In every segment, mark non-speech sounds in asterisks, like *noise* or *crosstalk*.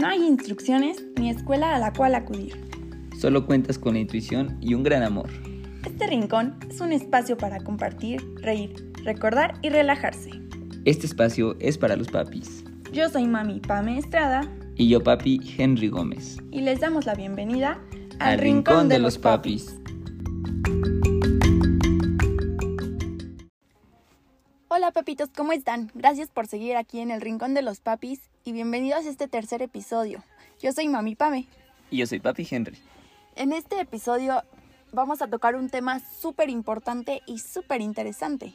No hay instrucciones ni escuela a la cual acudir. Solo cuentas con la intuición y un gran amor. Este rincón es un espacio para compartir, reír, recordar y relajarse. Este espacio es para los papis. Yo soy mami Pame Estrada. Y yo papi Henry Gómez. Y les damos la bienvenida al, Rincón, de, los papis. Hola papitos, ¿cómo están? Gracias por seguir aquí en el Rincón de los Papis y bienvenidos a este tercer episodio. Yo soy Mami Pame. Y yo soy Papi Henry. En este episodio vamos a tocar un tema súper importante y súper interesante.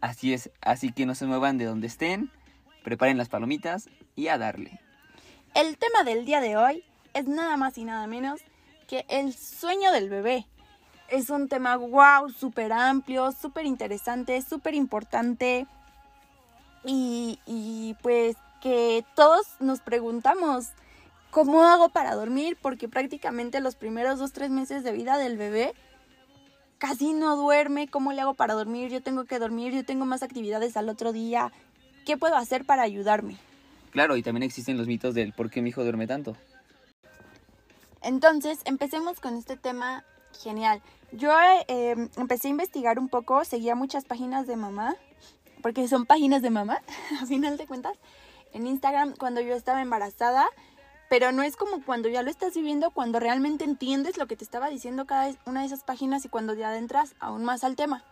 Así es, así que no se muevan de donde estén, preparen las palomitas y a darle. El tema del día de hoy es nada más y nada menos que el sueño del bebé. Es un tema wow, súper amplio, súper interesante, súper importante. Y, y pues que todos nos preguntamos, ¿cómo hago para dormir? Porque prácticamente los primeros dos, tres meses de vida del bebé casi no duerme. ¿Cómo le hago para dormir? Yo tengo que dormir, yo tengo más actividades al otro día. ¿Qué puedo hacer para ayudarme? Claro, y también existen los mitos del por qué mi hijo duerme tanto. Entonces, empecemos con este tema genial. Yo em, empecé a investigar un poco, seguía muchas páginas de mamá, porque son páginas de mamá, *laughs* a final de cuentas, en Instagram cuando yo estaba embarazada, pero no es como cuando ya lo estás viviendo, cuando realmente entiendes lo que te estaba diciendo cada una de esas páginas y cuando te adentras aún más al tema.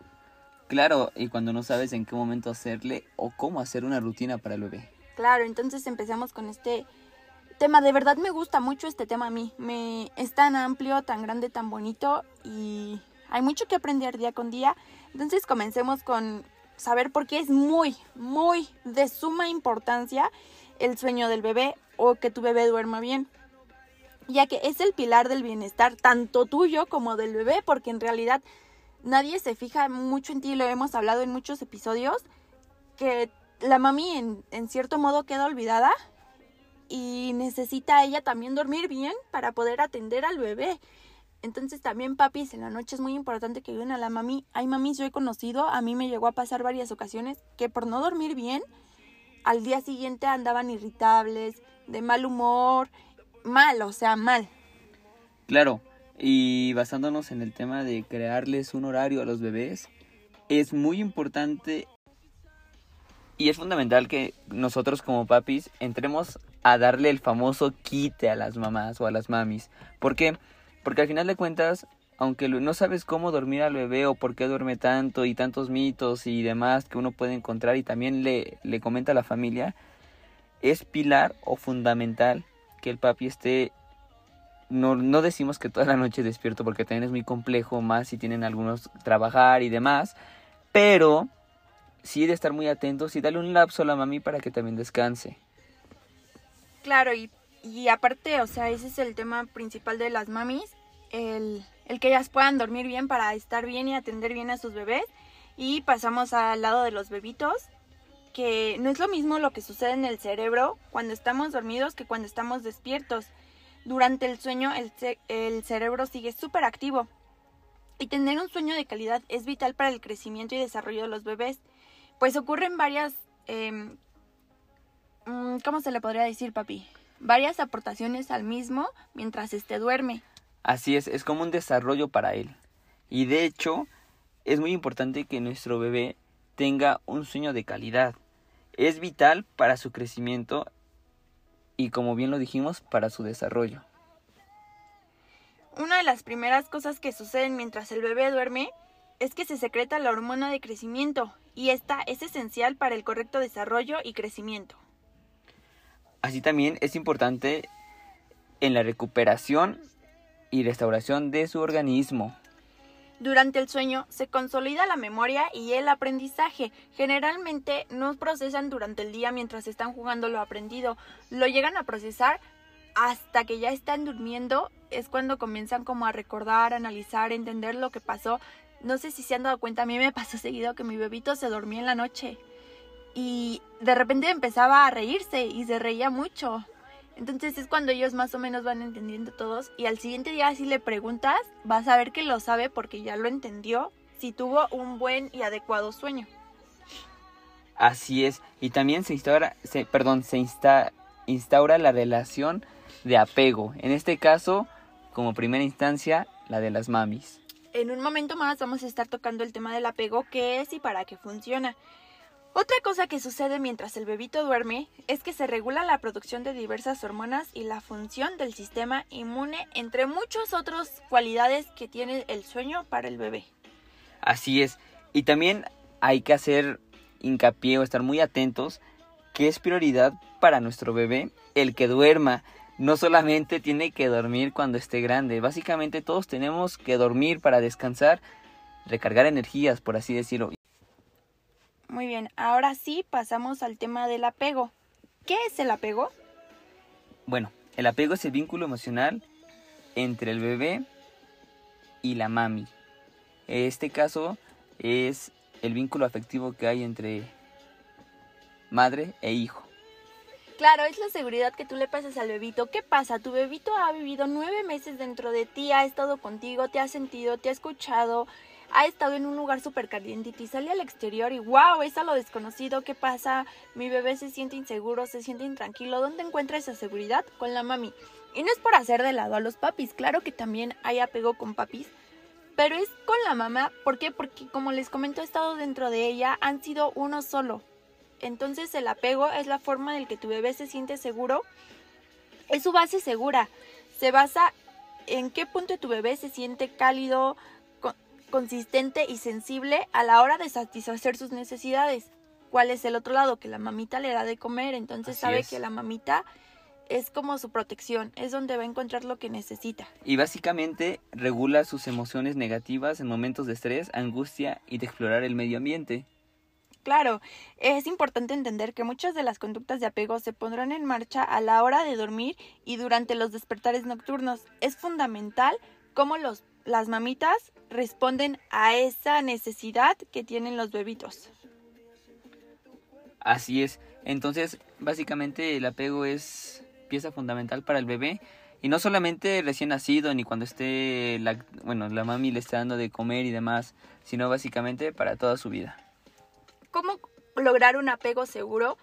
Claro, y cuando no sabes en qué momento hacerle o cómo hacer una rutina para el bebé. Claro, entonces empezamos con este tema. De verdad me gusta mucho este tema a mí. Me, es tan amplio, tan grande, tan bonito y hay mucho que aprender día con día. Entonces comencemos con saber por qué es muy, muy de suma importancia el sueño del bebé o que tu bebé duerma bien. Ya que es el pilar del bienestar tanto tuyo como del bebé, porque en realidad nadie se fija mucho en ti, lo hemos hablado en muchos episodios, que la mami en, en cierto modo queda olvidada y necesita ella también dormir bien para poder atender al bebé. Entonces también papis en la noche es muy importante que ayuden a la mami. Hay mamis yo he conocido, a mí me llegó a pasar varias ocasiones que por no dormir bien, al día siguiente andaban irritables, de mal humor, mal, o sea, mal. Claro, y basándonos en el tema de crearles un horario a los bebés, es muy importante y es fundamental que nosotros como papis entremos a darle el famoso quite a las mamás o a las mamis. ¿Por qué? Porque al final de cuentas, aunque no sabes cómo dormir al bebé o por qué duerme tanto y tantos mitos y demás que uno puede encontrar y también le, le comenta a la familia, es pilar o fundamental que el papi esté no, no decimos que toda la noche despierto porque también es muy complejo, más si tienen algunos trabajar y demás, pero sí de estar muy atentos y darle un lapso a la mami para que también descanse. Claro, y, y aparte, o sea, ese es el tema principal de las mamis, el, el que ellas puedan dormir bien para estar bien y atender bien a sus bebés. Y pasamos al lado de los bebitos, que no es lo mismo lo que sucede en el cerebro cuando estamos dormidos que cuando estamos despiertos. Durante el sueño el, el cerebro sigue súper activo. Y tener un sueño de calidad es vital para el crecimiento y desarrollo de los bebés. Pues ocurren varias Mm, ¿cómo se le podría decir, papi? Varias aportaciones al mismo mientras este duerme. Así es, es como un desarrollo para él. Y de hecho, es muy importante que nuestro bebé tenga un sueño de calidad. Es vital para su crecimiento y, como bien lo dijimos, para su desarrollo. Una de las primeras cosas que suceden mientras el bebé duerme es que se secreta la hormona de crecimiento y esta es esencial para el correcto desarrollo y crecimiento. Así también es importante en la recuperación y restauración de su organismo. Durante el sueño se consolida la memoria y el aprendizaje. Generalmente no procesan durante el día mientras están jugando lo aprendido. Lo llegan a procesar hasta que ya están durmiendo. Es cuando comienzan como a recordar, analizar, entender lo que pasó. No sé si se han dado cuenta, a mí me pasó *laughs* seguido que mi bebito se dormía en la noche y de repente empezaba a reírse y se reía mucho. Entonces es cuando ellos más o menos van entendiendo todos y al siguiente día si le preguntas vas a ver que lo sabe porque ya lo entendió si tuvo un buen y adecuado sueño. Así es, y también se instaura, se, perdón, se insta, instaura la relación de apego. En este caso, como primera instancia, la de las mamis. En un momento más vamos a estar tocando el tema del apego, qué es y para qué funciona. Otra cosa que sucede mientras el bebito duerme es que se regula la producción de diversas hormonas y la función del sistema inmune, entre muchas otras cualidades que tiene el sueño para el bebé. Así es. Y también hay que hacer hincapié o estar muy atentos que es prioridad para nuestro bebé el que duerma. No solamente tiene que dormir cuando esté grande, básicamente todos tenemos que dormir para descansar, recargar energías, por así decirlo. Muy bien, ahora sí pasamos al tema del apego. ¿Qué es el apego? Bueno, el apego es el vínculo emocional entre el bebé y la mami. Este caso es el vínculo afectivo que hay entre madre e hijo. Claro, es la seguridad que tú le pasas al bebito. ¿Qué pasa? Tu bebito ha vivido nueve meses dentro de ti, ha estado contigo, te ha sentido, te ha escuchado, ha estado en un lugar súper caliente y sale al exterior y wow, es a lo desconocido, ¿qué pasa? Mi bebé se siente inseguro, se siente intranquilo, ¿dónde encuentra esa seguridad? Con la mami. Y no es por hacer de lado a los papis, claro que también hay apego con papis, pero es con la mamá, ¿por qué? Porque como les comento, he estado dentro de ella, han sido uno solo. Entonces el apego es la forma en que tu bebé se siente seguro, es su base segura, se basa en qué punto tu bebé se siente cálido, consistente y sensible a la hora de satisfacer sus necesidades. ¿Cuál es el otro lado? Que la mamita le da de comer, entonces sabe que la mamita es como su protección, es donde va a encontrar lo que necesita. Y básicamente regula sus emociones negativas en momentos de estrés, angustia y de explorar el medio ambiente. Claro, es importante entender que muchas de las conductas de apego se pondrán en marcha a la hora de dormir y durante los despertares nocturnos. Es fundamental cómo los las mamitas responden a esa necesidad que tienen los bebitos. Así es. Entonces, básicamente el apego es pieza fundamental para el bebé y no solamente recién nacido ni cuando esté la, bueno, la mami le está dando de comer y demás, sino básicamente para toda su vida. ¿Cómo lograr un apego seguro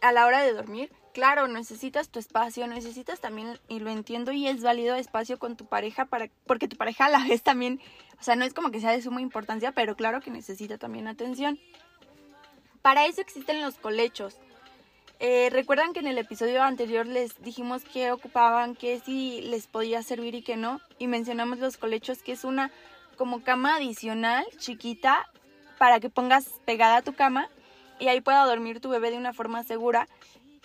a la hora de dormir? Claro, necesitas tu espacio, necesitas también, y lo entiendo y es válido espacio con tu pareja para, porque tu pareja a la *laughs* vez también, o sea, no es como que sea de suma importancia, pero claro que necesita también atención. Para eso existen los colechos. Eh, Recuerdan que en el episodio anterior les dijimos que ocupaban, que si les podía servir y que no, y mencionamos los colechos, que es una como cama adicional chiquita para que pongas pegada a tu cama y ahí pueda dormir tu bebé de una forma segura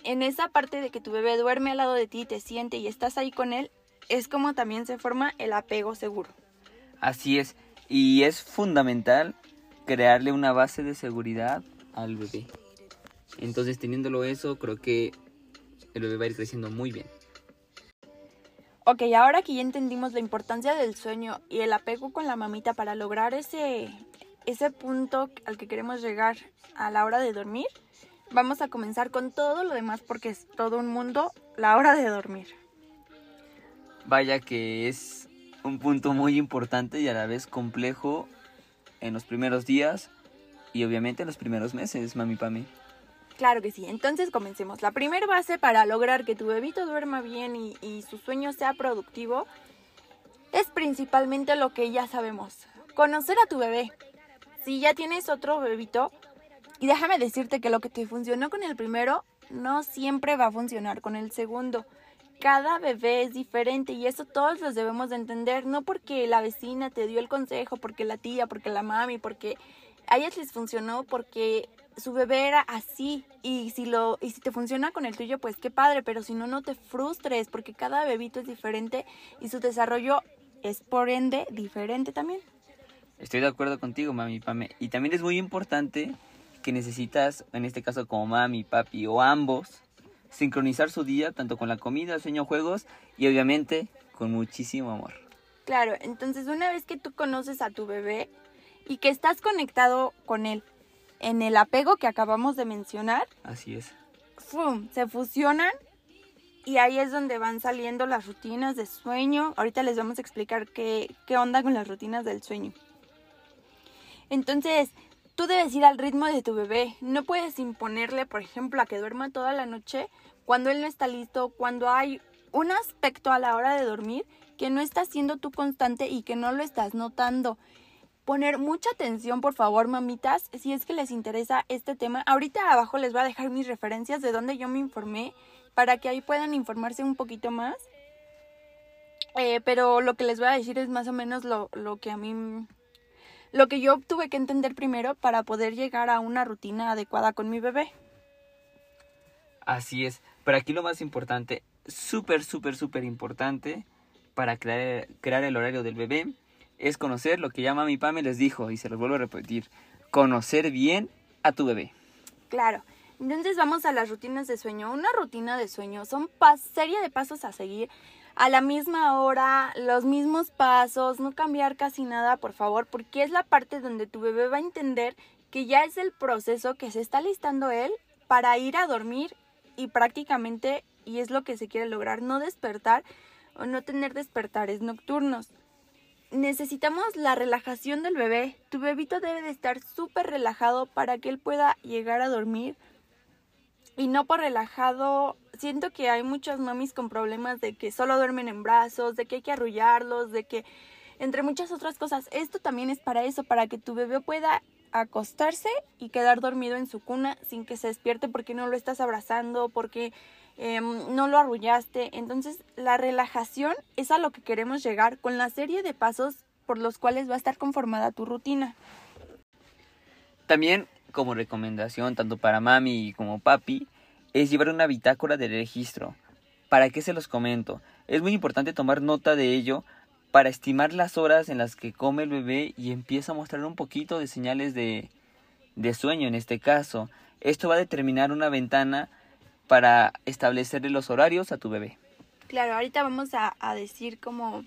en esa parte de que tu bebé duerme al lado de ti, te siente y estás ahí con él, es como también se forma el apego seguro. Así es, y es fundamental crearle una base de seguridad al bebé. Entonces, teniéndolo eso, creo que el bebé va a ir creciendo muy bien. Ok, ahora que ya entendimos la importancia del sueño y el apego con la mamita para lograr ese, ese punto al que queremos llegar a la hora de dormir, vamos a comenzar con todo lo demás porque es todo un mundo la hora de dormir. Vaya que es un punto muy importante y a la vez complejo en los primeros días y obviamente en los primeros meses, mami Pami. Claro que sí, entonces comencemos. La primera base para lograr que tu bebito duerma bien y, y su sueño sea productivo es principalmente lo que ya sabemos, conocer a tu bebé. Si ya tienes otro bebito, y déjame decirte que lo que te funcionó con el primero no siempre va a funcionar con el segundo. Cada bebé es diferente y eso todos los debemos de entender, no porque la vecina te dio el consejo, porque la tía, porque la mami, porque a ellas les funcionó porque su bebé era así y si lo y si te funciona con el tuyo pues qué padre, pero si no no te frustres porque cada bebito es diferente y su desarrollo es por ende diferente también. Estoy de acuerdo contigo, mami, Pame. Y también es muy importante que necesitas, en este caso como mami, papi o ambos, sincronizar su día tanto con la comida, sueño, juegos y obviamente con muchísimo amor. Claro, entonces una vez que tú conoces a tu bebé y que estás conectado con él en el apego que acabamos de mencionar, así es. ¡fum! se fusionan y ahí es donde van saliendo las rutinas de sueño. Ahorita les vamos a explicar qué, qué onda con las rutinas del sueño. Entonces, tú debes ir al ritmo de tu bebé. No puedes imponerle, por ejemplo, a que duerma toda la noche cuando él no está listo, cuando hay un aspecto a la hora de dormir que no estás siendo tú constante y que no lo estás notando. Poner mucha atención, por favor, mamitas, si es que les interesa este tema. Ahorita abajo les voy a dejar mis referencias de donde yo me informé para que ahí puedan informarse un poquito más. Eh, pero lo que les voy a decir es más o menos lo, lo que a mí lo que yo tuve que entender primero para poder llegar a una rutina adecuada con mi bebé. Así es, pero aquí lo más importante, súper, súper, súper importante para crear, crear el horario del bebé es conocer lo que ya mi Pame les dijo y se los vuelvo a repetir, conocer bien a tu bebé. Claro. Entonces vamos a las rutinas de sueño. Una rutina de sueño son serie de pasos a seguir a la misma hora, los mismos pasos, no cambiar casi nada, por favor, porque es la parte donde tu bebé va a entender que ya es el proceso que se está listando él para ir a dormir y prácticamente, y es lo que se quiere lograr, no despertar o no tener despertares nocturnos. Necesitamos la relajación del bebé. Tu bebito debe de estar súper relajado para que él pueda llegar a dormir. Y no por relajado siento que hay muchas mamis con problemas de que solo duermen en brazos, de que hay que arrullarlos, de que entre muchas otras cosas. Esto también es para eso, para que tu bebé pueda acostarse y quedar dormido en su cuna sin que se despierte porque no lo estás abrazando, porque em, no lo arrullaste. Entonces la relajación es a lo que queremos llegar con la serie de pasos por los cuales va a estar conformada tu rutina. También como recomendación, tanto para mami como papi, es llevar una bitácora de registro. ¿Para qué se los comento? Es muy importante tomar nota de ello para estimar las horas en las que come el bebé y empieza a mostrar un poquito de señales de, de sueño en este caso. Esto va a determinar una ventana para establecerle los horarios a tu bebé. Claro, ahorita vamos a, a, decir como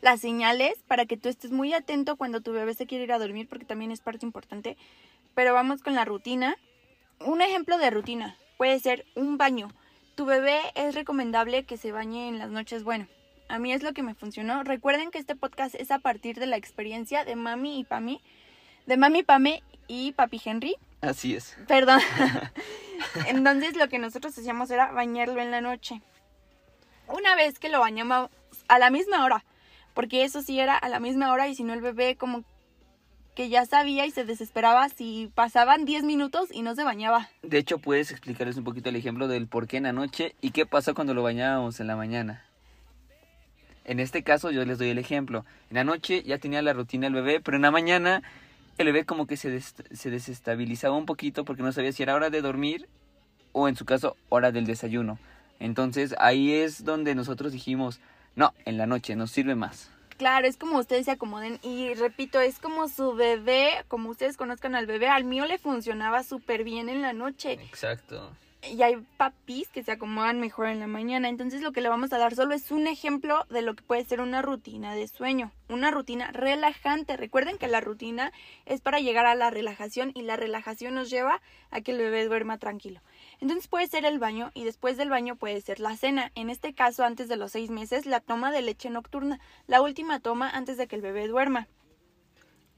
las señales para que tú estés muy atento cuando tu bebé se quiere ir a dormir porque también es parte importante. Pero vamos con la rutina. Un ejemplo de rutina puede ser un baño. Tu bebé es recomendable que se bañe en las noches. Bueno, a mí es lo que me funcionó. Recuerden que este podcast es a partir de la experiencia de mami y Pami, de mami Pame y papi Henry. Así es. Perdón. *laughs* Entonces lo que nosotros hacíamos era bañarlo en la noche. Una vez que lo bañamos a la misma hora, porque eso sí era a la misma hora y si no el bebé como que ya sabía y se desesperaba si pasaban 10 minutos y no se bañaba. De hecho, puedes explicarles un poquito el ejemplo del por qué en la noche y qué pasó cuando lo bañábamos en la mañana. En este caso yo les doy el ejemplo. En la noche ya tenía la rutina el bebé, pero en la mañana el bebé como que se, se desestabilizaba un poquito porque no sabía si era hora de dormir o en su caso hora del desayuno. Entonces ahí es donde nosotros dijimos, no, en la noche nos sirve más. Claro, es como ustedes se acomoden. Y repito, es como su bebé, como ustedes conozcan al bebé, al mío le funcionaba súper bien en la noche. Exacto. Y hay papis que se acomodan mejor en la mañana. Entonces lo que le vamos a dar solo es un ejemplo de lo que puede ser una rutina de sueño. Una rutina relajante. Recuerden que la rutina es para llegar a la relajación y la relajación nos lleva a que el bebé duerma tranquilo. Entonces puede ser el baño y después del baño puede ser la cena. En este caso, antes de los seis meses, la toma de leche nocturna, la última toma antes de que el bebé duerma.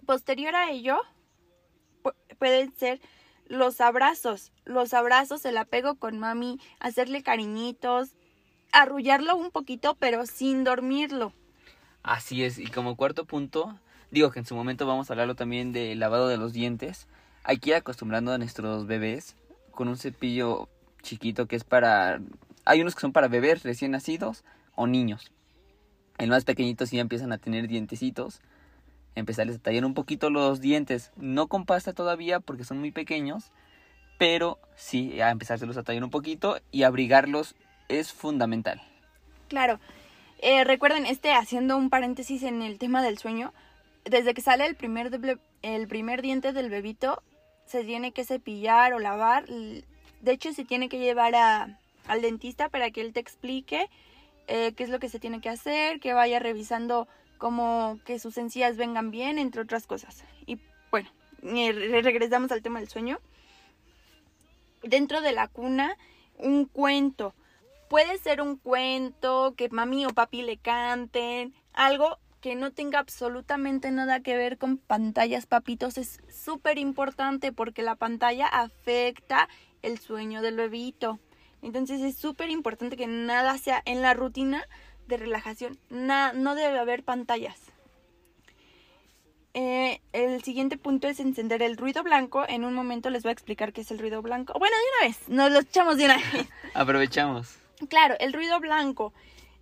Posterior a ello, pueden ser los abrazos. Los abrazos, el apego con mami, hacerle cariñitos, arrullarlo un poquito, pero sin dormirlo. Así es, y como cuarto punto, digo que en su momento vamos a hablarlo también del lavado de los dientes. Hay que ir acostumbrando a nuestros bebés con un cepillo chiquito que es para... Hay unos que son para bebés recién nacidos o niños. El más pequeñito sí ya empiezan a tener dientecitos. Empezarles a tallar un poquito los dientes. No con pasta todavía porque son muy pequeños. Pero sí, a empezárselos a tallar un poquito y abrigarlos es fundamental. Claro. Eh, recuerden, este, haciendo un paréntesis en el tema del sueño, desde que sale el primer, el primer diente del bebito, se tiene que cepillar o lavar. De hecho, se tiene que llevar a, al dentista para que él te explique eh, qué es lo que se tiene que hacer, que vaya revisando como que sus encías vengan bien, entre otras cosas. Y bueno, regresamos al tema del sueño. Dentro de la cuna, un cuento. Puede ser un cuento que mami o papi le canten, algo que no tenga absolutamente nada que ver con pantallas, papitos, es súper importante porque la pantalla afecta el sueño del bebito. Entonces es súper importante que nada sea en la rutina de relajación. no debe haber pantallas. Eh, el siguiente punto es encender el ruido blanco. En un momento les voy a explicar qué es el ruido blanco. Bueno, de una vez, nos lo echamos de una vez. *laughs* Aprovechamos. Claro, el ruido blanco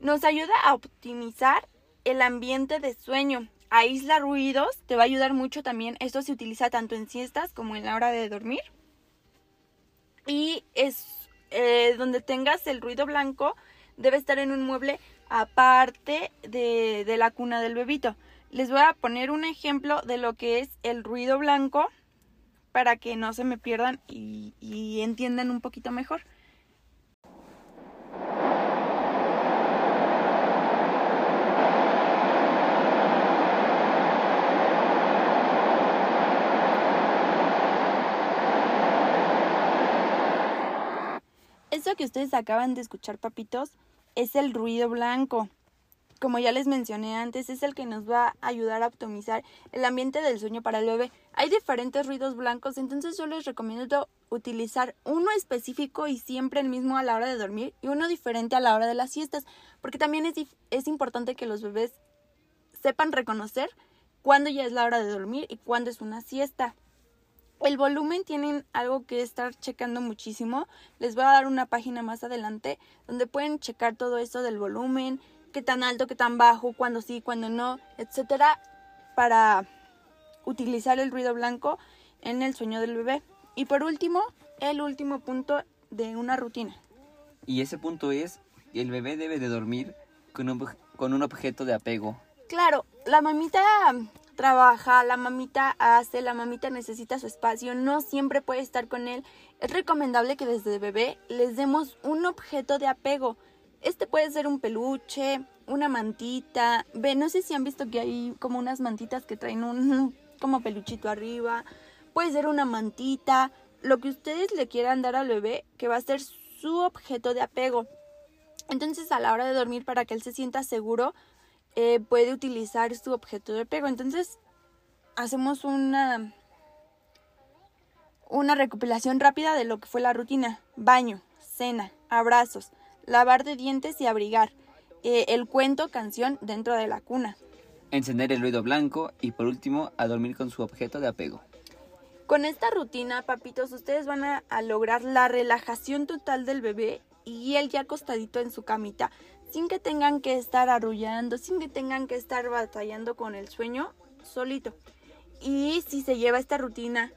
nos ayuda a optimizar el ambiente de sueño. Aísla ruidos, te va a ayudar mucho también. Esto se utiliza tanto en siestas como en la hora de dormir. Y es eh, donde tengas el ruido blanco, debe estar en un mueble aparte de, de la cuna del bebito. Les voy a poner un ejemplo de lo que es el ruido blanco para que no se me pierdan y, y entiendan un poquito mejor. Eso que ustedes acaban de escuchar, papitos, es el ruido blanco como ya les mencioné antes, es el que nos va a ayudar a optimizar el ambiente del sueño para el bebé. Hay diferentes ruidos blancos, entonces yo les recomiendo utilizar uno específico y siempre el mismo a la hora de dormir y uno diferente a la hora de las siestas, porque también es, es importante que los bebés sepan reconocer cuándo ya es la hora de dormir y cuándo es una siesta. El volumen tienen algo que estar checando muchísimo. Les voy a dar una página más adelante donde pueden checar todo eso del volumen, qué tan alto, qué tan bajo, cuándo sí, cuándo no, etcétera, para utilizar el ruido blanco en el sueño del bebé. Y por último, el último punto de una rutina. Y ese punto es, el bebé debe de dormir con un, con un objeto de apego. Claro, la mamita trabaja, la mamita hace, la mamita necesita su espacio, no siempre puede estar con él. Es recomendable que desde bebé les demos un objeto de apego. Este puede ser un peluche, una mantita. Ve, no sé si han visto que hay como unas mantitas que traen un *laughs* como peluchito arriba. Puede ser una mantita. Lo que ustedes le quieran dar al bebé, que va a ser su objeto de apego. Entonces, a la hora de dormir, para que él se sienta seguro, eh, puede utilizar su objeto de apego. Entonces, hacemos una, una recopilación rápida de lo que fue la rutina. Baño, cena, abrazos, lavar de dientes y abrigar, eh, el cuento, canción dentro de la cuna. Encender el ruido blanco y por último a dormir con su objeto de apego. Con esta rutina, papitos, ustedes van a, lograr la relajación total del bebé y él ya acostadito en su camita, sin que tengan que estar arrullando, sin que tengan que estar batallando con el sueño solito. Y si se lleva esta rutina,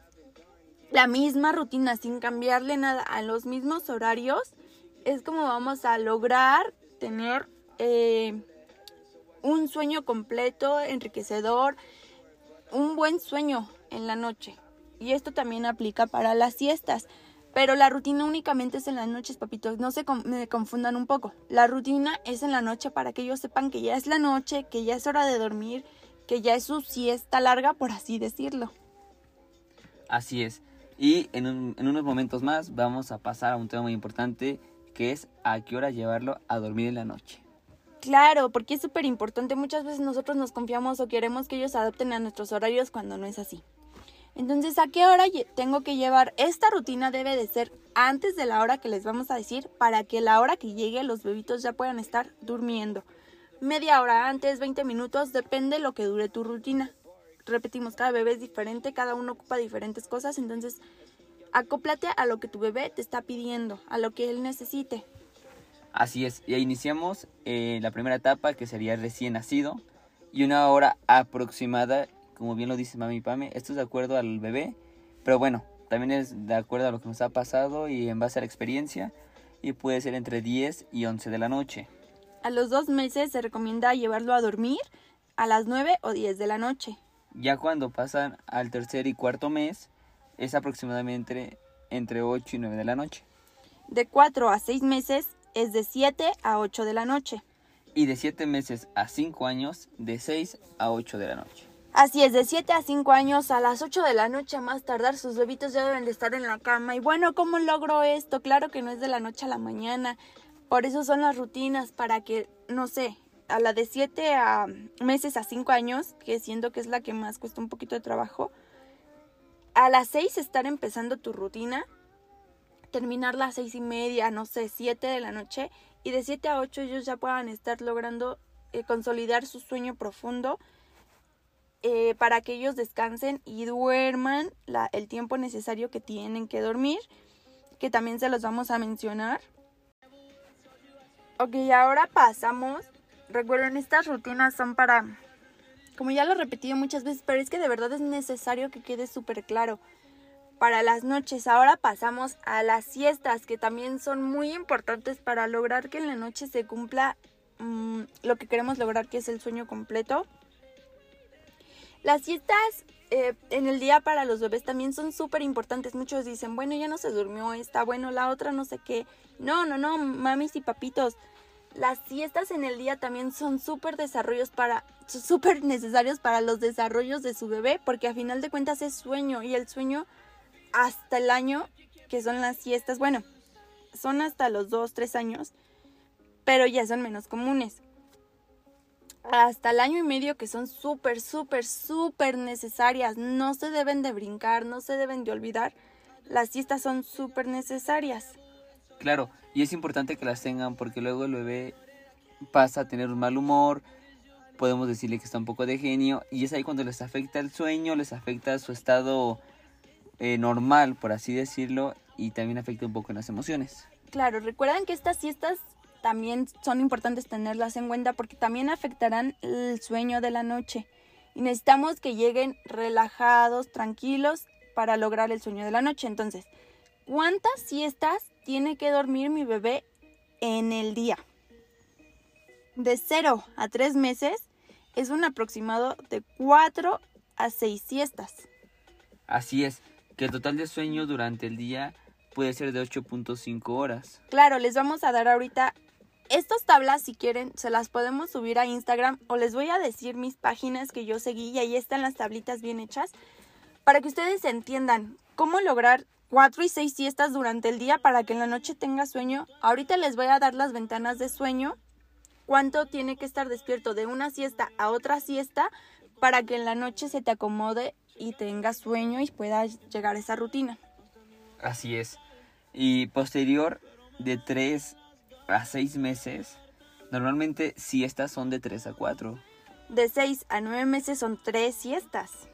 la misma rutina, sin cambiarle nada a los mismos horarios, es como vamos a lograr tener eh, un sueño completo, enriquecedor, un buen sueño en la noche. Y esto también aplica para las siestas. Pero la rutina únicamente es en las noches, papitos. No se me confundan un poco. La rutina es en la noche para que ellos sepan que ya es la noche, que ya es hora de dormir, que ya es su siesta larga, por así decirlo. Así es. Y en, en unos momentos más vamos a pasar a un tema muy importante que es a qué hora llevarlo a dormir en la noche. Claro, porque es súper importante. Muchas veces nosotros nos confiamos o queremos que ellos adapten a nuestros horarios cuando no es así. Entonces, ¿a qué hora tengo que llevar? Esta rutina debe de ser antes de la hora que les vamos a decir para que la hora que llegue los bebitos ya puedan estar durmiendo. Media hora antes, 20 minutos, depende lo que dure tu rutina. Repetimos, cada bebé es diferente, cada uno ocupa diferentes cosas, entonces Acóplate a lo que tu bebé te está pidiendo, a lo que él necesite. Así es, ya iniciamos eh, la primera etapa que sería recién nacido y una hora aproximada, como bien lo dice mami Pame, esto es de acuerdo al bebé, pero bueno, también es de acuerdo a lo que nos ha pasado y en base a la experiencia y puede ser entre 10 y 11 de la noche. A los dos meses se recomienda llevarlo a dormir a las 9 o 10 de la noche. Ya cuando pasan al tercer y cuarto mes, es aproximadamente entre 8 y 9 de la noche. De 4 a 6 meses es de 7 a 8 de la noche. Y de 7 meses a 5 años, de 6 a 8 de la noche. Así es, de 7 a 5 años a las 8 de la noche a más tardar sus bebitos ya deben de estar en la cama. Y bueno, ¿cómo logro esto? Claro que no es de la noche a la mañana. Por eso son las rutinas, para que, no sé, a la de 7 a meses a 5 años, que siento que es la que más cuesta un poquito de trabajo, a las 6 estar empezando tu rutina, terminar las 6 y media, no sé, 7 de la noche, y de 7 a 8 ellos ya puedan estar logrando eh, consolidar su sueño profundo eh, para que ellos descansen y duerman la, el tiempo necesario que tienen que dormir, que también se los vamos a mencionar. Ok, ahora pasamos. Recuerden, estas rutinas son para, como ya lo he repetido muchas veces, pero es que de verdad es necesario que quede súper claro. Para las noches, ahora pasamos a las siestas, que también son muy importantes para lograr que en la noche se cumpla mmm, lo que queremos lograr, que es el sueño completo. Las siestas eh, en el día para los bebés también son súper importantes. Muchos dicen, bueno, ya no se durmió esta, bueno, la otra no sé qué. No, no, no, mamis y papitos. Las siestas en el día también son súper desarrollos para, súper necesarios para los desarrollos de su bebé, porque a final de cuentas es sueño y el sueño hasta el año, que son las siestas, bueno, son hasta los dos, tres años, pero ya son menos comunes hasta el año y medio que son súper, súper, súper necesarias. No se deben de brincar, no se deben de olvidar. Las siestas son súper necesarias. Claro, y es importante que las tengan porque luego el bebé pasa a tener un mal humor, podemos decirle que está un poco de genio y es ahí cuando les afecta el sueño, les afecta su estado eh, normal, por así decirlo, y también afecta un poco en las emociones. Claro, recuerden que estas siestas también son importantes tenerlas en cuenta porque también afectarán el sueño de la noche. Y necesitamos que lleguen relajados, tranquilos para lograr el sueño de la noche. Entonces, ¿cuántas siestas tiene que dormir mi bebé en el día? De 0 a 3 meses es un aproximado de 4 a 6 siestas. Así es, que el total de sueño durante el día puede ser de 8.5 horas. Claro, les vamos a dar ahorita estas tablas, si quieren, se las podemos subir a Instagram o les voy a decir mis páginas que yo seguí y ahí están las tablitas bien hechas para que ustedes entiendan cómo lograr cuatro y seis siestas durante el día para que en la noche tenga sueño. Ahorita les voy a dar las ventanas de sueño, cuánto tiene que estar despierto de una siesta a otra siesta para que en la noche se te acomode y tengas sueño y puedas llegar a esa rutina. Así es. Y posterior de tres a seis meses, normalmente siestas son de 3 a 4. De 6 a 9 meses son 3 siestas.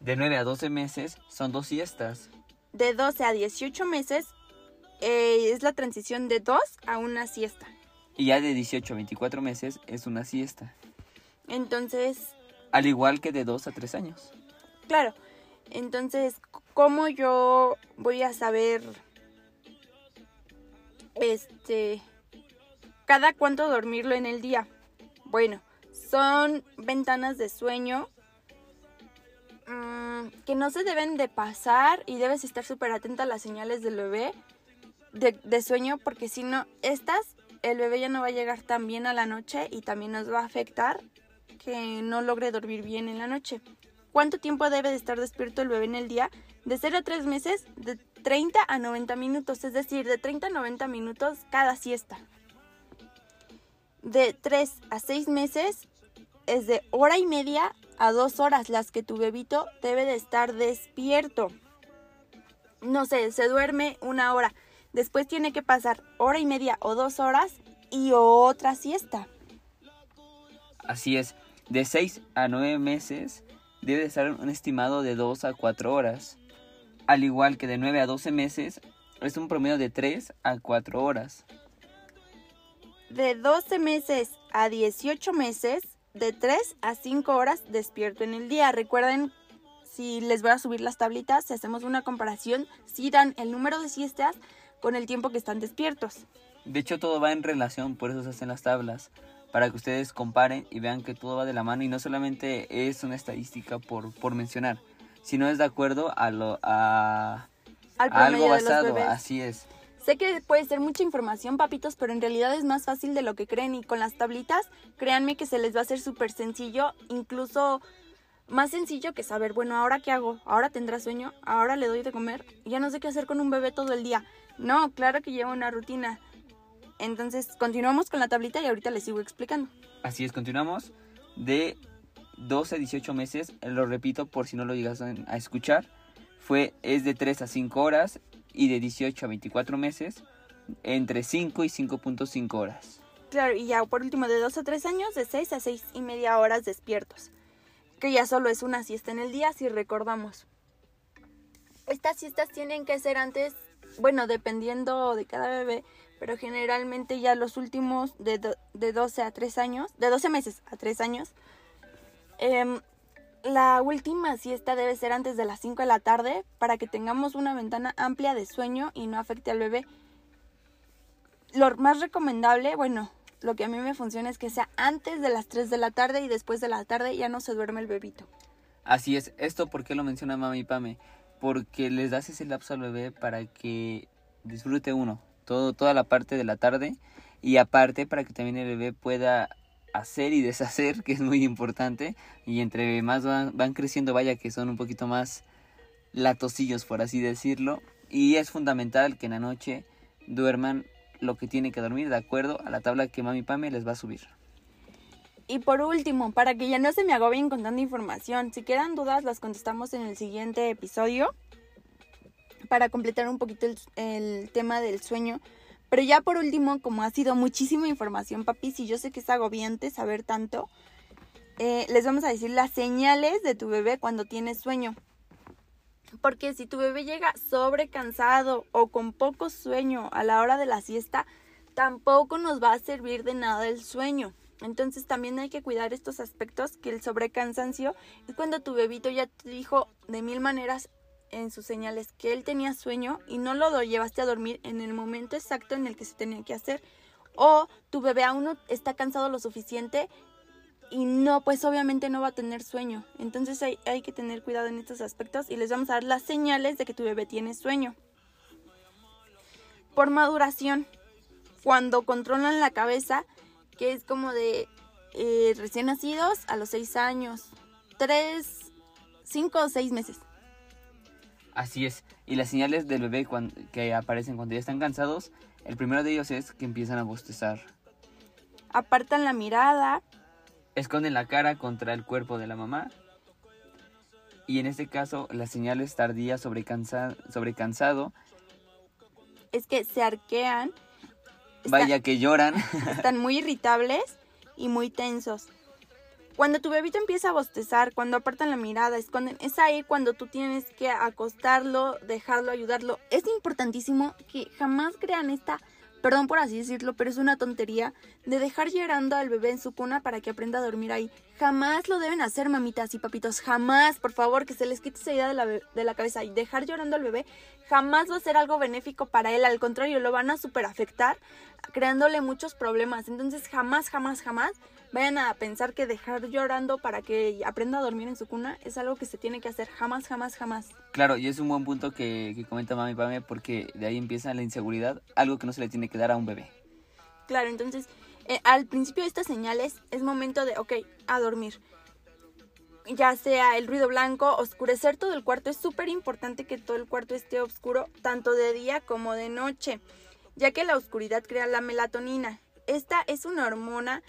De 9 a 12 meses son 2 siestas. De 12 a 18 meses eh, es la transición de 2 a una siesta. Y ya de 18 a 24 meses es una siesta. Entonces... Al igual que de 2 a 3 años. Claro. Entonces, ¿cómo yo voy a saber este ¿Cada cuánto dormirlo en el día? Bueno, son ventanas de sueño mmm, que no se deben de pasar y debes estar súper atenta a las señales del bebé de, de sueño porque si no, estas, el bebé ya no va a llegar tan bien a la noche y también nos va a afectar que no logre dormir bien en la noche. ¿Cuánto tiempo debe de estar despierto el bebé en el día? De 0 a 3 meses, de 30 a 90 minutos, es decir, de 30 a 90 minutos cada siesta de 3 a 6 meses es de hora y media a 2 horas las que tu bebito debe de estar despierto. No sé, se duerme una hora. Después tiene que pasar hora y media o 2 horas y otra siesta. Así es, de 6 a 9 meses debe estar un estimado de 2 a 4 horas. Al igual que de 9 a 12 meses es un promedio de 3 a 4 horas de 12 meses a 18 meses, de 3 a 5 horas despierto en el día. Recuerden, si les voy a subir las tablitas, si hacemos una comparación, si dan el número de siestas con el tiempo que están despiertos. De hecho, todo va en relación, por eso se hacen las tablas, para que ustedes comparen y vean que todo va de la mano y no solamente es una estadística por, por mencionar, sino es de acuerdo a, lo, a, a algo basado, así es. Sé que puede ser mucha información, papitos, pero en realidad es más fácil de lo que creen y con las tablitas, créanme que se les va a hacer súper sencillo, incluso más sencillo que saber, bueno, ahora qué hago, ahora tendrá sueño, ahora le doy de comer, ya no sé qué hacer con un bebé todo el día. No, claro que lleva una rutina. Entonces, continuamos con la tablita y ahorita les sigo explicando. Así es, continuamos de 12 a 18 meses, lo repito por si no lo llegas a escuchar, fue, es de 3 a 5 horas y de 18 a 24 meses entre 5 y 5.5 horas. Claro, y ya por último de 2 a 3 años de 6 a 6 y media horas despiertos, que ya solo es una siesta en el día si recordamos. Estas siestas tienen que ser antes, bueno, dependiendo de cada bebé, pero generalmente ya los últimos de, de 12 a 3 años, de 12 meses a 3 años, eh, la última siesta debe ser antes de las 5 de la tarde para que tengamos una ventana amplia de sueño y no afecte al bebé. Lo más recomendable, bueno, lo que a mí me funciona es que sea antes de las 3 de la tarde y después de la tarde ya no se duerme el bebito. Así es, esto porque lo menciona mami y Pame, porque les das ese lapso al bebé para que disfrute uno, todo, toda la parte de la tarde y aparte para que también el bebé pueda hacer y deshacer, que es muy importante. Y entre más van, van, creciendo, vaya que son un poquito más latosillos, por así decirlo. Y es fundamental que en la noche duerman lo que tiene que dormir de acuerdo a la tabla que Mami Pame les va a subir. Y por último, para que ya no se me agobien con tanta información, si quedan dudas las contestamos en el siguiente episodio para completar un poquito el tema del sueño pero ya por último, como ha sido muchísima información, papis, y yo sé que es agobiante saber tanto, eh, les vamos a decir las señales de tu bebé cuando tiene sueño. Porque si tu bebé llega sobrecansado o con poco sueño a la hora de la siesta, tampoco nos va a servir de nada el sueño. Entonces también hay que cuidar estos aspectos, que el sobrecansancio es cuando tu bebito ya te dijo de mil maneras, en sus señales que él tenía sueño y no lo llevaste a dormir en el momento exacto en el que se tenía que hacer. O tu bebé aún no está cansado lo suficiente y no, pues obviamente no va a tener sueño. Entonces hay, hay que tener cuidado en estos aspectos y les vamos a dar las señales de que tu bebé tiene sueño. Por maduración, cuando controlan la cabeza, que es como de eh, recién nacidos a los 6 años, 3, 5 o 6 meses. Así es. Y las señales del bebé que aparecen cuando ya están cansados, el primero de ellos es que empiezan a bostezar. Apartan la mirada. Esconden la cara contra el cuerpo de la mamá. Y en este caso, las señales tardías sobre, sobre cansado. Es que se arquean. Vaya que lloran. Están muy irritables y muy tensos. Cuando tu bebito empieza a bostezar, cuando apartan la mirada, esconden, es ahí cuando tú tienes que acostarlo, dejarlo, ayudarlo. Es importantísimo que jamás crean esta, perdón por así decirlo, pero es una tontería, de dejar llorando al bebé en su cuna para que aprenda a dormir ahí. Jamás lo deben hacer, mamitas y papitos, jamás, por favor, que se les quite esa idea de la, de la cabeza y dejar llorando al bebé jamás va a ser algo benéfico para él, al contrario, lo van a super afectar, creándole muchos problemas. Entonces, jamás, jamás, jamás vayan a pensar que dejar llorando para que aprenda a dormir en su cuna es algo que se tiene que hacer jamás, jamás, jamás. Claro, y es un buen punto que, que comenta mami Pame porque de ahí empieza la inseguridad, algo que no se le tiene que dar a un bebé. Claro, entonces eh, al principio de estas señales es momento de, ok, a dormir. Ya sea el ruido blanco, oscurecer todo el cuarto. Es súper importante que todo el cuarto esté oscuro, tanto de día como de noche, ya que la oscuridad crea la melatonina. Esta es una hormona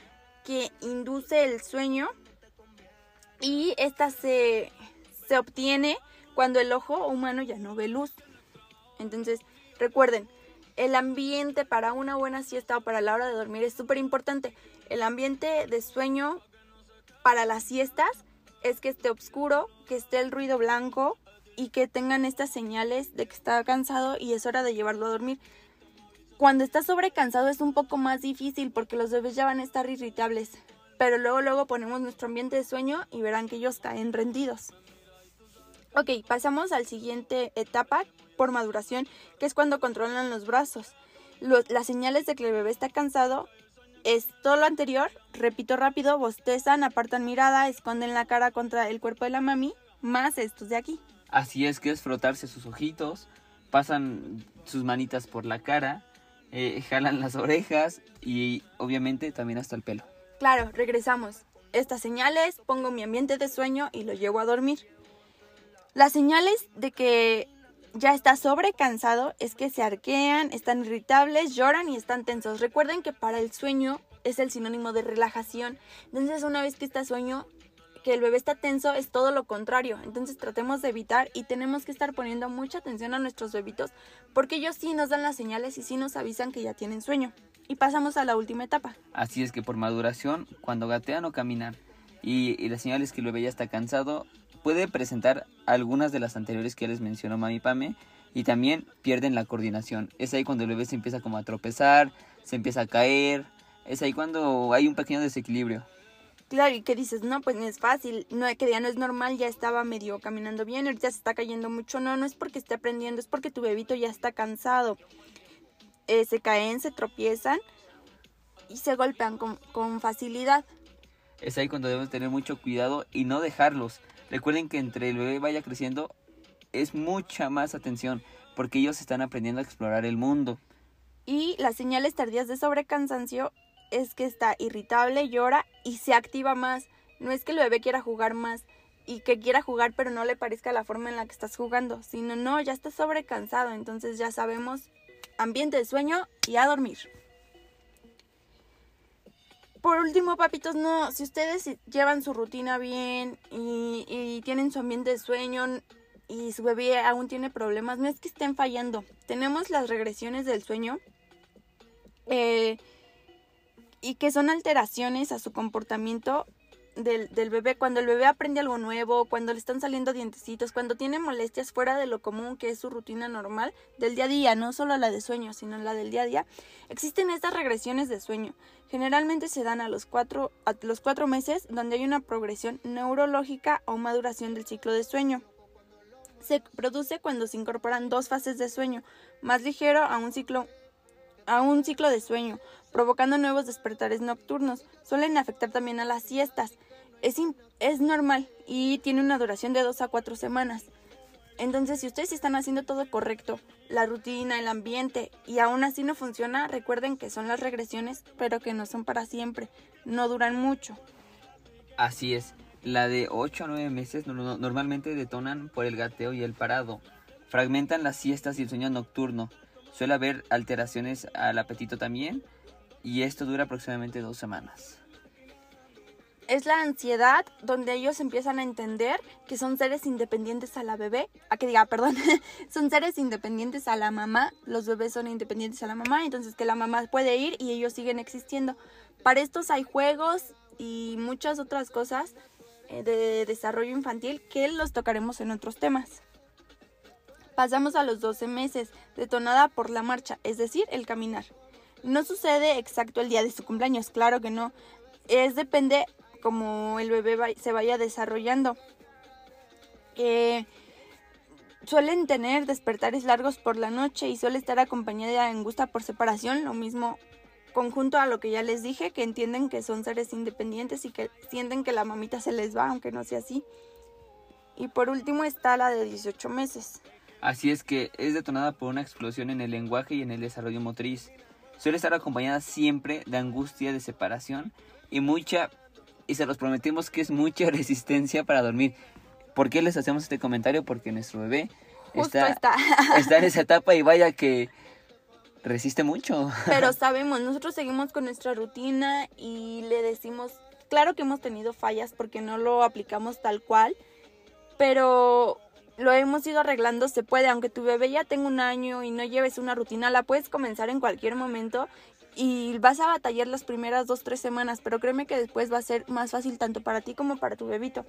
que induce el sueño y esta se, se obtiene cuando el ojo humano ya no ve luz. Entonces, recuerden, el ambiente para una buena siesta o para la hora de dormir es súper importante. El ambiente de sueño para las siestas es que esté oscuro, que esté el ruido blanco y que tengan estas señales de que está cansado y es hora de llevarlo a dormir. Cuando está sobrecansado es un poco más difícil porque los bebés ya van a estar irritables, pero luego luego ponemos nuestro ambiente de sueño y verán que ellos caen rendidos. Ok, pasamos al siguiente etapa por maduración, que es cuando controlan los brazos. las señales de que el bebé está cansado es todo lo anterior, repito rápido, bostezan, apartan mirada, esconden la cara contra el cuerpo de la mami, más estos de aquí. Así es que es frotarse sus ojitos, pasan sus manitas por la cara, eh, jalan las orejas y obviamente también hasta el pelo. Claro, regresamos. Estas señales, pongo mi ambiente de sueño y lo llevo a dormir. Las señales de que ya está sobrecansado es que se arquean, están irritables, lloran y están tensos. Recuerden que para el sueño es el sinónimo de relajación. Entonces, una vez que está sueño, que el bebé está tenso, es todo lo contrario. Entonces, tratemos de evitar y tenemos que estar poniendo mucha atención a nuestros bebitos porque ellos sí nos dan las señales y sí nos avisan que ya tienen sueño. Y pasamos a la última etapa. Así es que por maduración, cuando gatean o caminan y, y las señales que el bebé ya está cansado, puede presentar algunas de las anteriores que ya les mencionó Mami Pame y también pierden la coordinación. Es ahí cuando el bebé se empieza como a tropezar, se empieza a caer, es ahí cuando hay un pequeño desequilibrio. Claro, y que dices, no, pues no es fácil, no, que ya no es normal, ya estaba medio caminando bien, ahorita se está cayendo mucho, no, no es porque esté aprendiendo, es porque tu bebito ya está cansado. Eh, se caen, se tropiezan y se golpean con, con facilidad. Es ahí cuando debemos tener mucho cuidado y no dejarlos. Recuerden que entre el bebé vaya creciendo es mucha más atención porque ellos están aprendiendo a explorar el mundo. Y las señales tardías de sobrecansancio es que está irritable, llora y se activa más. No es que el bebé quiera jugar más y que quiera jugar pero no le parezca la forma en la que estás jugando, sino no, ya está sobrecansado, entonces ya sabemos ambiente de sueño y a dormir. Por último, papitos, no, si ustedes llevan su rutina bien y, y tienen su ambiente de sueño y su bebé aún tiene problemas, no es que estén fallando. Tenemos las regresiones del sueño eh, y que son alteraciones a su comportamiento del, del, bebé, cuando el bebé aprende algo nuevo, cuando le están saliendo dientecitos, cuando tiene molestias fuera de lo común que es su rutina normal del día a día, no solo la de sueño, sino la del día a día, existen estas regresiones de sueño. Generalmente se dan a los cuatro, a los cuatro meses, donde hay una progresión neurológica o maduración del ciclo de sueño. Se produce cuando se incorporan dos fases de sueño, más ligero a un ciclo a un ciclo de sueño, provocando nuevos despertares nocturnos. Suelen afectar también a las siestas. Es, es normal y tiene una duración de dos a cuatro semanas. Entonces, si ustedes están haciendo todo correcto, la rutina, el ambiente, y aún así no funciona, recuerden que son las regresiones, pero que no son para siempre, no duran mucho. Así es, la de 8 a 9 meses normalmente detonan por el gateo y el parado, fragmentan las siestas y el sueño nocturno, suele haber alteraciones al apetito también, y esto dura aproximadamente dos semanas es la ansiedad donde ellos empiezan a entender que son seres independientes a la bebé, a que diga, perdón, *laughs* son seres independientes a la mamá, los bebés son independientes a la mamá, entonces que la mamá puede ir y ellos siguen existiendo. Para estos hay juegos y muchas otras cosas eh, de desarrollo infantil que los tocaremos en otros temas. Pasamos a los 12 meses, detonada por la marcha, es decir, el caminar. No sucede exacto el día de su cumpleaños, claro que no. Es depende como el bebé se vaya desarrollando. Eh, suelen tener despertares largos por la noche y suele estar acompañada de angustia por separación, lo mismo conjunto a lo que ya les dije, que entienden que son seres independientes y que sienten que la mamita se les va, aunque no sea así. Y por último está la de 18 meses. Así es que es detonada por una explosión en el lenguaje y en el desarrollo motriz. Suele estar acompañada siempre de angustia de separación y mucha y se los prometimos que es mucha *laughs* resistencia para dormir. ¿Por qué les hacemos este comentario? Porque nuestro bebé está, está. *laughs* está en esa etapa y vaya que resiste mucho. Pero *laughs* sabemos, nosotros seguimos con nuestra rutina y le decimos, claro que hemos tenido fallas porque no lo aplicamos tal cual, pero lo hemos ido arreglando, se puede, aunque tu bebé ya tenga un año y no lleves una rutina, la puedes comenzar en cualquier momento y vas a batallar las primeras dos, tres semanas, pero créeme que después va a ser más fácil tanto para ti como para tu bebito.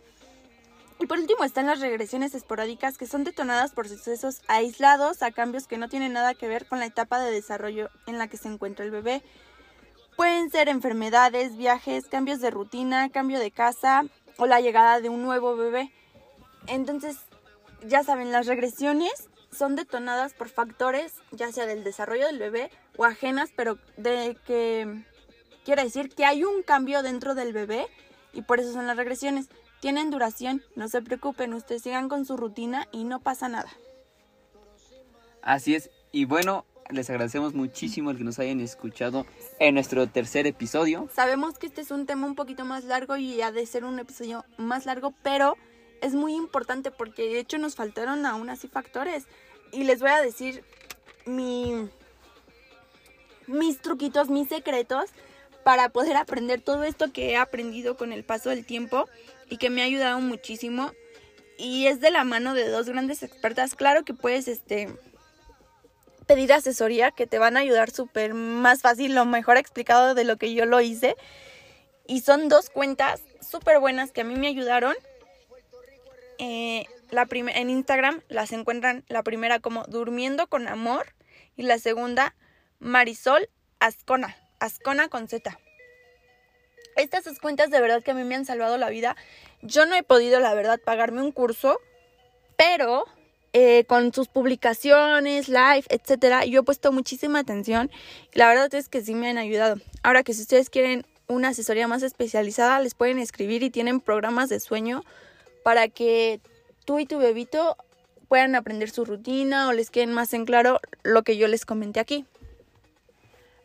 Y por último están las regresiones esporádicas que son detonadas por sucesos aislados a cambios que no tienen nada que ver con la etapa de desarrollo en la que se encuentra el bebé. Pueden ser enfermedades, viajes, cambios de rutina, cambio de casa o la llegada de un nuevo bebé. Entonces, ya saben, las regresiones son detonadas por factores ya sea del desarrollo del bebé o ajenas, pero de que quiere decir que hay un cambio dentro del bebé y por eso son las regresiones. Tienen duración, no se preocupen, ustedes sigan con su rutina y no pasa nada. Así es, y bueno, les agradecemos muchísimo el que nos hayan escuchado en nuestro tercer episodio. Sabemos que este es un tema un poquito más largo y ha de ser un episodio más largo, pero es muy importante porque de hecho nos faltaron aún así factores. y les voy a decir mi, mis truquitos, mis secretos para poder aprender todo esto que he aprendido con el paso del tiempo y que me ha ayudado muchísimo. Y es de la mano de dos grandes expertas. Claro que puedes este, pedir asesoría que te van a ayudar súper más fácil, lo mejor explicado de lo que yo lo hice. Y son dos cuentas súper buenas que a mí me ayudaron. Eh, en Instagram las encuentran la primera como Durmiendo con Amor y la segunda Marisol Ascona, Ascona con Z. Estas dos cuentas de verdad que a mí me han salvado la vida. Yo no he podido, la verdad, pagarme un curso, pero eh, con sus publicaciones, live, etcétera, yo he puesto muchísima atención. La verdad es que sí me han ayudado. Ahora que si ustedes quieren una asesoría más especializada, les pueden escribir y tienen programas de sueño para que tú y tu bebito puedan aprender su rutina o les queden más en claro lo que yo les comenté aquí.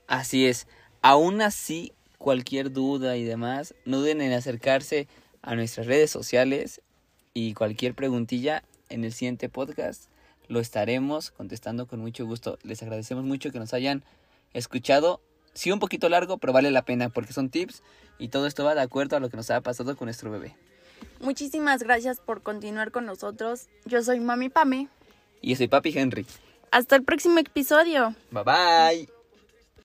Así es. Aún así, cualquier duda y demás, no duden en acercarse a nuestras redes sociales y cualquier preguntilla en el siguiente podcast lo estaremos contestando con mucho gusto. Les agradecemos mucho que nos hayan escuchado. Sí, un poquito largo, pero vale la pena porque son tips y todo esto va de acuerdo a lo que nos ha pasado con nuestro bebé. Muchísimas gracias por continuar con nosotros. Yo soy Mami Pame. Y yo soy Papi Henry. Hasta el próximo episodio. Bye bye.